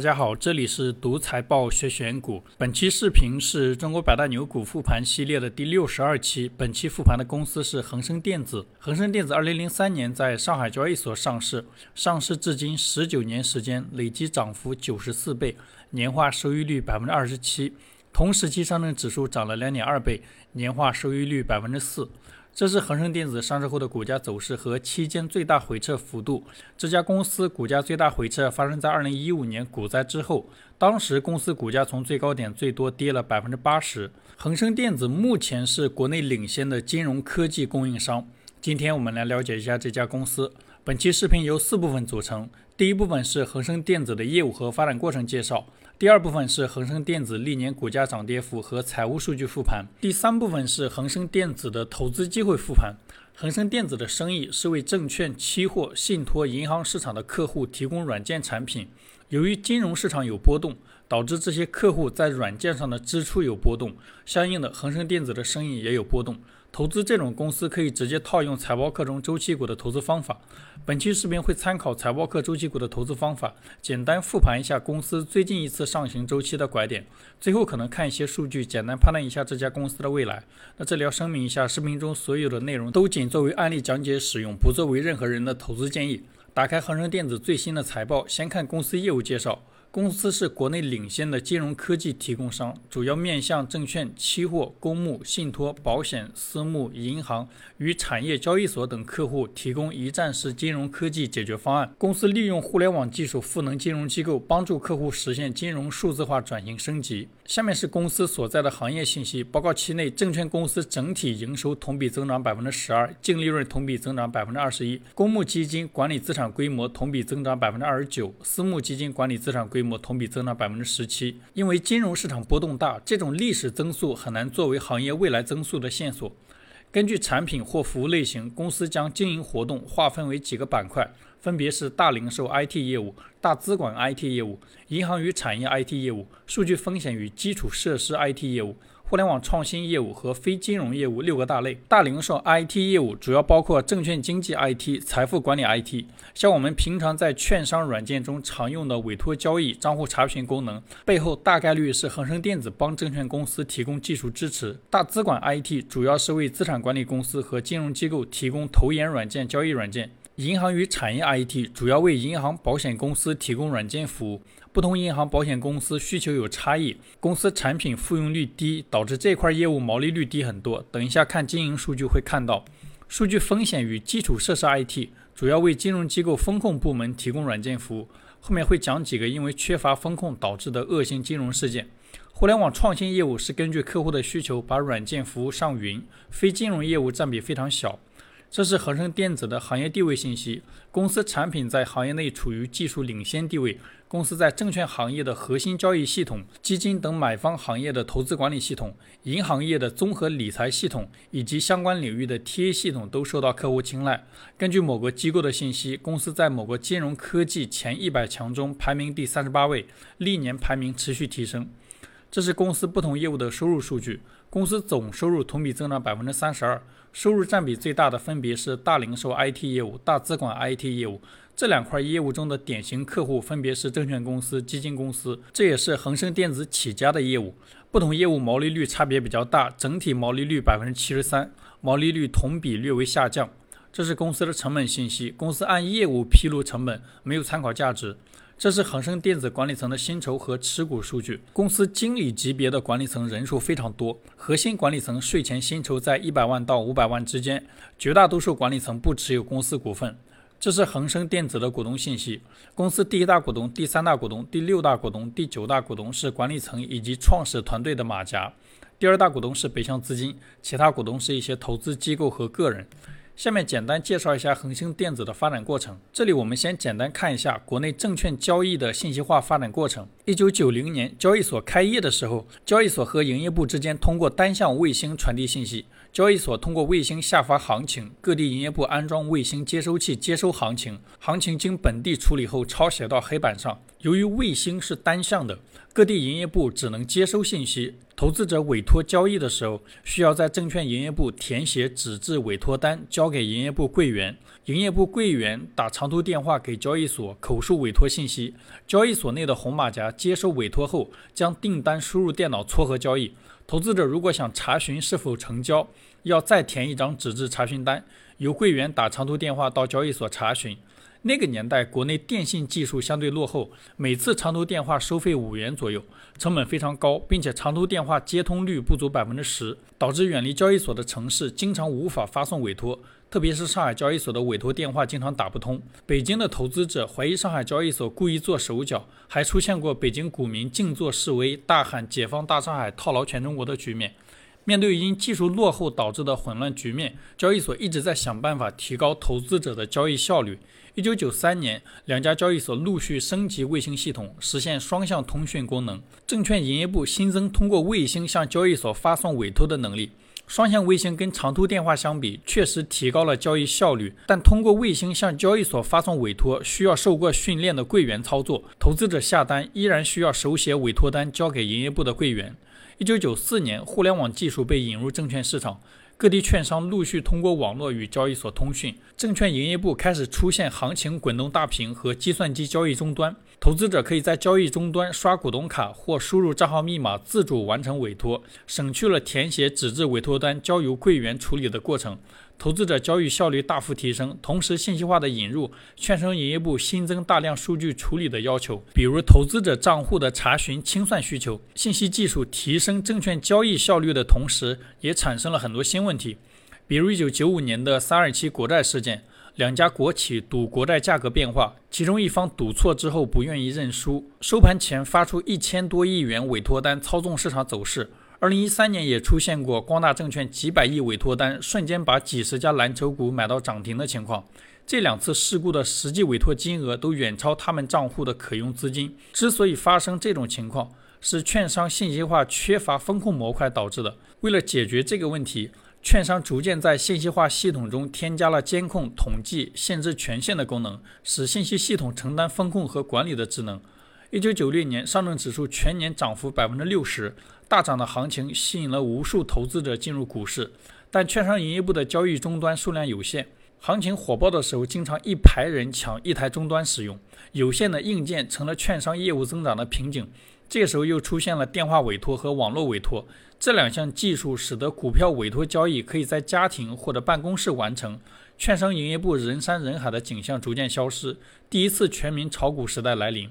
大家好，这里是独财报学选股。本期视频是中国百大牛股复盘系列的第六十二期。本期复盘的公司是恒生电子。恒生电子二零零三年在上海交易所上市，上市至今十九年时间，累计涨幅九十四倍，年化收益率百分之二十七。同时期上证指数涨了两点二倍，年化收益率百分之四。这是恒生电子上市后的股价走势和期间最大回撤幅度。这家公司股价最大回撤发生在二零一五年股灾之后，当时公司股价从最高点最多跌了百分之八十。恒生电子目前是国内领先的金融科技供应商。今天我们来了解一下这家公司。本期视频由四部分组成，第一部分是恒生电子的业务和发展过程介绍。第二部分是恒生电子历年股价涨跌幅和财务数据复盘。第三部分是恒生电子的投资机会复盘。恒生电子的生意是为证券、期货、信托、银行市场的客户提供软件产品。由于金融市场有波动，导致这些客户在软件上的支出有波动，相应的恒生电子的生意也有波动。投资这种公司可以直接套用财报课中周期股的投资方法。本期视频会参考财报课周期股的投资方法，简单复盘一下公司最近一次上行周期的拐点。最后可能看一些数据，简单判断一下这家公司的未来。那这里要声明一下，视频中所有的内容都仅作为案例讲解使用，不作为任何人的投资建议。打开恒生电子最新的财报，先看公司业务介绍。公司是国内领先的金融科技提供商，主要面向证券、期货、公募、信托、保险、私募、银行与产业交易所等客户提供一站式金融科技解决方案。公司利用互联网技术赋能金融机构，帮助客户实现金融数字化转型升级。下面是公司所在的行业信息。报告期内，证券公司整体营收同比增长百分之十二，净利润同比增长百分之二十一。公募基金管理资产规模同比增长百分之二十九，私募基金管理资产规规模同比增长百分之十七。因为金融市场波动大，这种历史增速很难作为行业未来增速的线索。根据产品或服务类型，公司将经营活动划分为几个板块。分别是大零售 IT 业务、大资管 IT 业务、银行与产业 IT 业务、数据风险与基础设施 IT 业务、互联网创新业务和非金融业务六个大类。大零售 IT 业务主要包括证券经纪 IT、财富管理 IT，像我们平常在券商软件中常用的委托交易、账户查询功能，背后大概率是恒生电子帮证券公司提供技术支持。大资管 IT 主要是为资产管理公司和金融机构提供投研软件、交易软件。银行与产业 IT 主要为银行、保险公司提供软件服务。不同银行、保险公司需求有差异，公司产品复用率低，导致这块业务毛利率低很多。等一下看经营数据会看到。数据风险与基础设施 IT 主要为金融机构风控部门提供软件服务。后面会讲几个因为缺乏风控导致的恶性金融事件。互联网创新业务是根据客户的需求把软件服务上云，非金融业务占比非常小。这是恒生电子的行业地位信息。公司产品在行业内处于技术领先地位。公司在证券行业的核心交易系统、基金等买方行业的投资管理系统、银行业的综合理财系统以及相关领域的 TA 系统都受到客户青睐。根据某个机构的信息，公司在某个金融科技前一百强中排名第三十八位，历年排名持续提升。这是公司不同业务的收入数据。公司总收入同比增长百分之三十二，收入占比最大的分别是大零售 IT 业务、大资管 IT 业务。这两块业务中的典型客户分别是证券公司、基金公司，这也是恒生电子起家的业务。不同业务毛利率差别比较大，整体毛利率百分之七十三，毛利率同比略微下降。这是公司的成本信息，公司按业务披露成本，没有参考价值。这是恒生电子管理层的薪酬和持股数据。公司经理级别的管理层人数非常多，核心管理层税前薪酬在一百万到五百万之间，绝大多数管理层不持有公司股份。这是恒生电子的股东信息。公司第一大股东、第三大股东、第六大股东、第九大股东是管理层以及创始团队的马甲。第二大股东是北向资金，其他股东是一些投资机构和个人。下面简单介绍一下恒星电子的发展过程。这里我们先简单看一下国内证券交易的信息化发展过程。一九九零年交易所开业的时候，交易所和营业部之间通过单向卫星传递信息。交易所通过卫星下发行情，各地营业部安装卫星接收器接收行情，行情经本地处理后抄写到黑板上。由于卫星是单向的，各地营业部只能接收信息。投资者委托交易的时候，需要在证券营业部填写纸质委托单，交给营业部柜员。营业部柜员打长途电话给交易所，口述委托信息。交易所内的红马甲接收委托后，将订单输入电脑撮合交易。投资者如果想查询是否成交，要再填一张纸质查询单，由柜员打长途电话到交易所查询。那个年代，国内电信技术相对落后，每次长途电话收费五元左右，成本非常高，并且长途电话接通率不足百分之十，导致远离交易所的城市经常无法发送委托。特别是上海交易所的委托电话经常打不通，北京的投资者怀疑上海交易所故意做手脚，还出现过北京股民静坐示威、大喊“解放大上海，套牢全中国”的局面。面对因技术落后导致的混乱局面，交易所一直在想办法提高投资者的交易效率。一九九三年，两家交易所陆续升级卫星系统，实现双向通讯功能。证券营业部新增通过卫星向交易所发送委托的能力。双向卫星跟长途电话相比，确实提高了交易效率，但通过卫星向交易所发送委托，需要受过训练的柜员操作。投资者下单依然需要手写委托单交给营业部的柜员。一九九四年，互联网技术被引入证券市场，各地券商陆续通过网络与交易所通讯，证券营业部开始出现行情滚动大屏和计算机交易终端，投资者可以在交易终端刷股东卡或输入账号密码自主完成委托，省去了填写纸质委托单交由柜员处理的过程。投资者交易效率大幅提升，同时信息化的引入，券商营业部新增大量数据处理的要求，比如投资者账户的查询清算需求。信息技术提升证券交易效率的同时，也产生了很多新问题，比如1995年的327国债事件，两家国企赌国债价格变化，其中一方赌错之后不愿意认输，收盘前发出一千多亿元委托单，操纵市场走势。二零一三年也出现过光大证券几百亿委托单瞬间把几十家蓝筹股买到涨停的情况。这两次事故的实际委托金额都远超他们账户的可用资金。之所以发生这种情况，是券商信息化缺乏风控模块导致的。为了解决这个问题，券商逐渐在信息化系统中添加了监控、统计、限制权限的功能，使信息系统承担风控和管理的职能。一九九六年，上证指数全年涨幅百分之六十，大涨的行情吸引了无数投资者进入股市。但券商营业部的交易终端数量有限，行情火爆的时候，经常一排人抢一台终端使用，有限的硬件成了券商业务增长的瓶颈。这时候又出现了电话委托和网络委托这两项技术，使得股票委托交易可以在家庭或者办公室完成，券商营业部人山人海的景象逐渐消失，第一次全民炒股时代来临。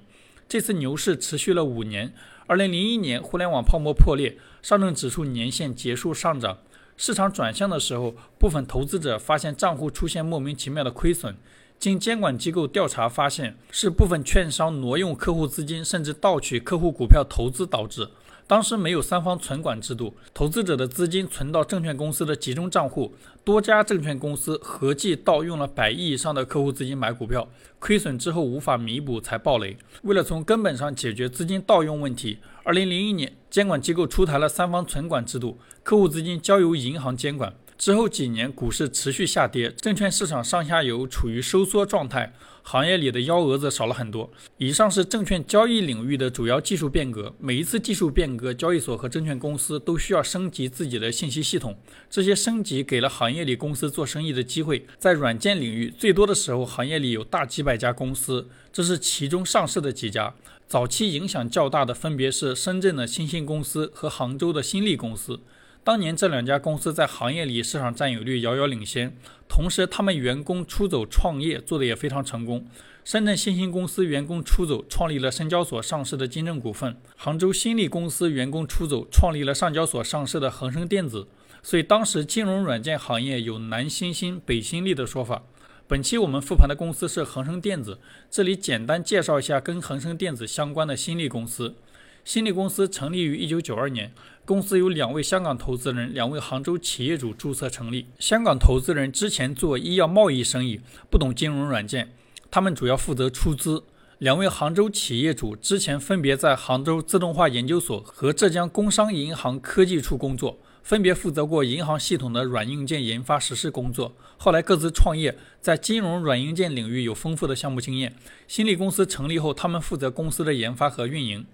这次牛市持续了五年。二零零一年，互联网泡沫破裂，上证指数年限结束上涨，市场转向的时候，部分投资者发现账户出现莫名其妙的亏损。经监管机构调查发现，是部分券商挪用客户资金，甚至盗取客户股票投资导致。当时没有三方存管制度，投资者的资金存到证券公司的集中账户，多家证券公司合计盗用了百亿以上的客户资金买股票，亏损之后无法弥补才暴雷。为了从根本上解决资金盗用问题，二零零一年监管机构出台了三方存管制度，客户资金交由银行监管。之后几年，股市持续下跌，证券市场上下游处于收缩状态，行业里的幺蛾子少了很多。以上是证券交易领域的主要技术变革。每一次技术变革，交易所和证券公司都需要升级自己的信息系统。这些升级给了行业里公司做生意的机会。在软件领域，最多的时候，行业里有大几百家公司，这是其中上市的几家。早期影响较大的分别是深圳的新兴公司和杭州的新力公司。当年这两家公司在行业里市场占有率遥遥领先，同时他们员工出走创业做得也非常成功。深圳新兴公司员工出走，创立了深交所上市的金正股份；杭州新力公司员工出走，创立了上交所上市的恒生电子。所以当时金融软件行业有南新兴、北新力的说法。本期我们复盘的公司是恒生电子，这里简单介绍一下跟恒生电子相关的新力公司。新力公司成立于一九九二年，公司由两位香港投资人、两位杭州企业主注册成立。香港投资人之前做医药贸易生意，不懂金融软件，他们主要负责出资。两位杭州企业主之前分别在杭州自动化研究所和浙江工商银行科技处工作，分别负责过银行系统的软硬件研发实施工作。后来各自创业，在金融软硬件领域有丰富的项目经验。新力公司成立后，他们负责公司的研发和运营。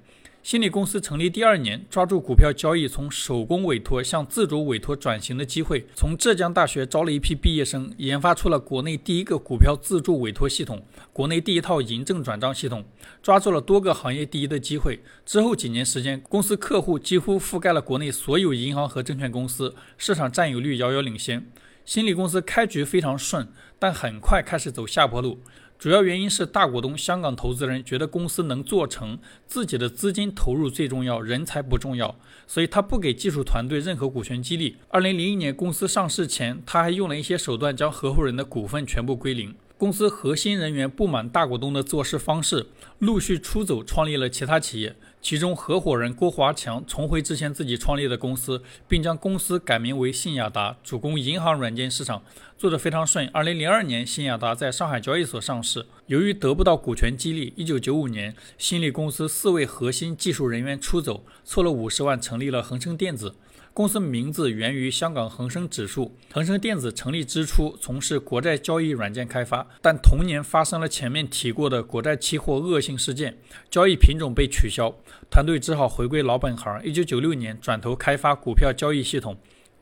新力公司成立第二年，抓住股票交易从手工委托向自主委托转型的机会，从浙江大学招了一批毕业生，研发出了国内第一个股票自助委托系统，国内第一套银证转账系统，抓住了多个行业第一的机会。之后几年时间，公司客户几乎覆盖了国内所有银行和证券公司，市场占有率遥遥领先。新力公司开局非常顺，但很快开始走下坡路。主要原因是大股东香港投资人觉得公司能做成，自己的资金投入最重要，人才不重要，所以他不给技术团队任何股权激励。二零零一年公司上市前，他还用了一些手段将合伙人的股份全部归零。公司核心人员不满大股东的做事方式，陆续出走，创立了其他企业。其中合伙人郭华强重回之前自己创立的公司，并将公司改名为信雅达，主攻银行软件市场，做得非常顺。二零零二年，信雅达在上海交易所上市。由于得不到股权激励，一九九五年，新力公司四位核心技术人员出走，凑了五十万，成立了恒生电子。公司名字源于香港恒生指数。恒生电子成立之初从事国债交易软件开发，但同年发生了前面提过的国债期货恶性事件，交易品种被取消，团队只好回归老本行。一九九六年转头开发股票交易系统。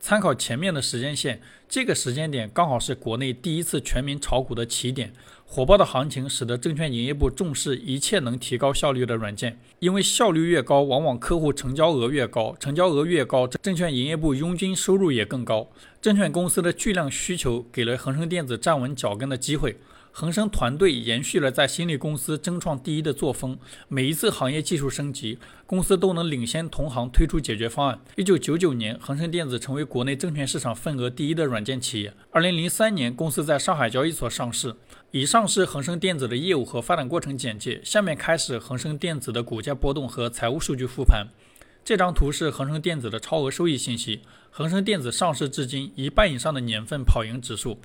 参考前面的时间线，这个时间点刚好是国内第一次全民炒股的起点。火爆的行情使得证券营业部重视一切能提高效率的软件，因为效率越高，往往客户成交额越高，成交额越高，证券营业部佣金收入也更高。证券公司的巨量需求给了恒生电子站稳脚跟的机会。恒生团队延续了在新力公司争创第一的作风，每一次行业技术升级，公司都能领先同行推出解决方案。一九九九年，恒生电子成为国内证券市场份额第一的软件企业。二零零三年，公司在上海交易所上市。以上是恒生电子的业务和发展过程简介。下面开始恒生电子的股价波动和财务数据复盘。这张图是恒生电子的超额收益信息。恒生电子上市至今，一半以上的年份跑赢指数。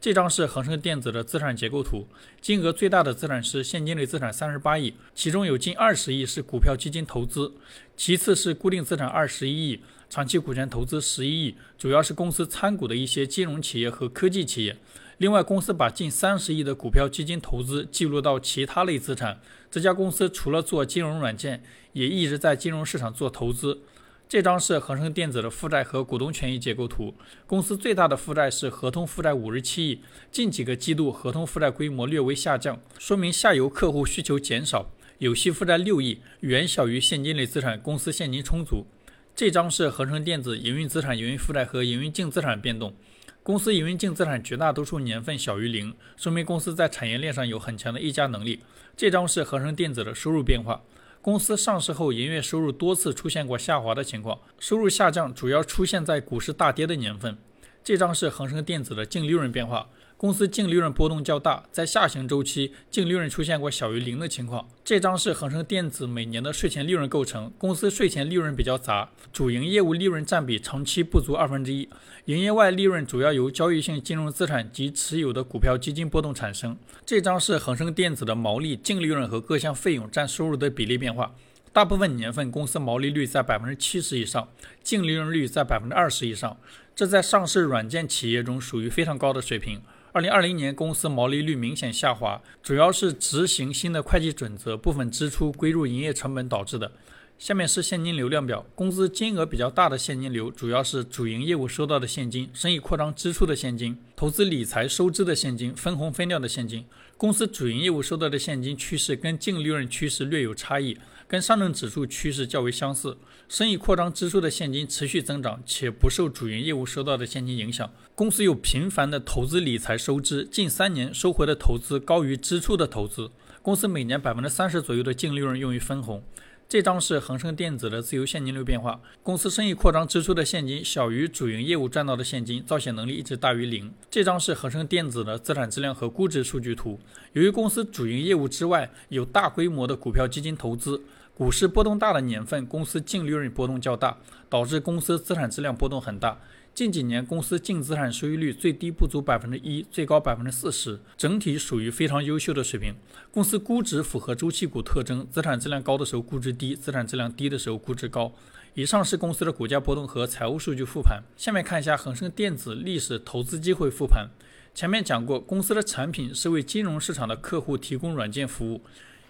这张是恒生电子的资产结构图，金额最大的资产是现金类资产三十八亿，其中有近二十亿是股票基金投资，其次是固定资产二十一亿，长期股权投资十一亿，主要是公司参股的一些金融企业和科技企业。另外，公司把近三十亿的股票基金投资记录到其他类资产。这家公司除了做金融软件，也一直在金融市场做投资。这张是恒生电子的负债和股东权益结构图。公司最大的负债是合同负债五十七亿，近几个季度合同负债规模略微下降，说明下游客户需求减少。有息负债六亿，远小于现金类资产，公司现金充足。这张是恒生电子营运资产、营运负债和营运净资产变动。公司营运净资产绝大多数年份小于零，说明公司在产业链上有很强的溢价能力。这张是恒生电子的收入变化。公司上市后，营业收入多次出现过下滑的情况，收入下降主要出现在股市大跌的年份。这张是恒生电子的净利润变化。公司净利润波动较大，在下行周期，净利润出现过小于零的情况。这张是恒生电子每年的税前利润构成。公司税前利润比较杂，主营业务利润占比长期不足二分之一，营业外利润主要由交易性金融资产及持有的股票基金波动产生。这张是恒生电子的毛利、净利润和各项费用占收入的比例变化。大部分年份公司毛利率在百分之七十以上，净利润率在百分之二十以上，这在上市软件企业中属于非常高的水平。二零二零年，公司毛利率明显下滑，主要是执行新的会计准则，部分支出归入营业成本导致的。下面是现金流量表，公司金额比较大的现金流主要是主营业务收到的现金、生意扩张支出的现金、投资理财收支的现金、分红分掉的现金。公司主营业务收到的现金趋势跟净利润趋势略有差异。跟上证指数趋势较为相似，生意扩张支出的现金持续增长，且不受主营业务收到的现金影响。公司有频繁的投资理财收支，近三年收回的投资高于支出的投资。公司每年百分之三十左右的净利润用于分红。这张是恒生电子的自由现金流变化。公司生意扩张支出的现金小于主营业务赚到的现金，造血能力一直大于零。这张是恒生电子的资产质量和估值数据图。由于公司主营业务之外有大规模的股票基金投资，股市波动大的年份，公司净利润波动较大，导致公司资产质量波动很大。近几年，公司净资产收益率最低不足百分之一，最高百分之四十，整体属于非常优秀的水平。公司估值符合周期股特征，资产质量高的时候估值低，资产质量低的时候估值高。以上是公司的股价波动和财务数据复盘。下面看一下恒生电子历史投资机会复盘。前面讲过，公司的产品是为金融市场的客户提供软件服务。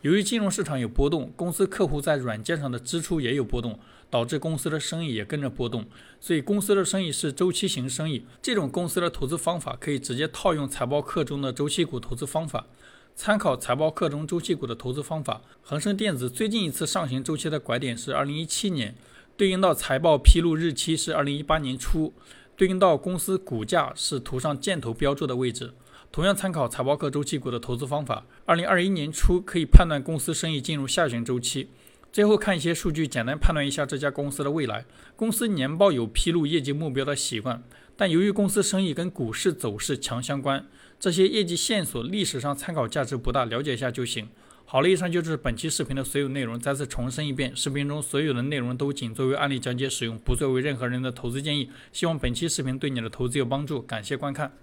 由于金融市场有波动，公司客户在软件上的支出也有波动，导致公司的生意也跟着波动。所以，公司的生意是周期型生意。这种公司的投资方法可以直接套用财报课中的周期股投资方法。参考财报课中周期股的投资方法，恒生电子最近一次上行周期的拐点是二零一七年，对应到财报披露日期是二零一八年初，对应到公司股价是图上箭头标注的位置。同样参考财报课周期股的投资方法，二零二一年初可以判断公司生意进入下行周期。最后看一些数据，简单判断一下这家公司的未来。公司年报有披露业绩目标的习惯，但由于公司生意跟股市走势强相关。这些业绩线索历史上参考价值不大，了解一下就行。好了，以上就是本期视频的所有内容。再次重申一遍，视频中所有的内容都仅作为案例讲解使用，不作为任何人的投资建议。希望本期视频对你的投资有帮助，感谢观看。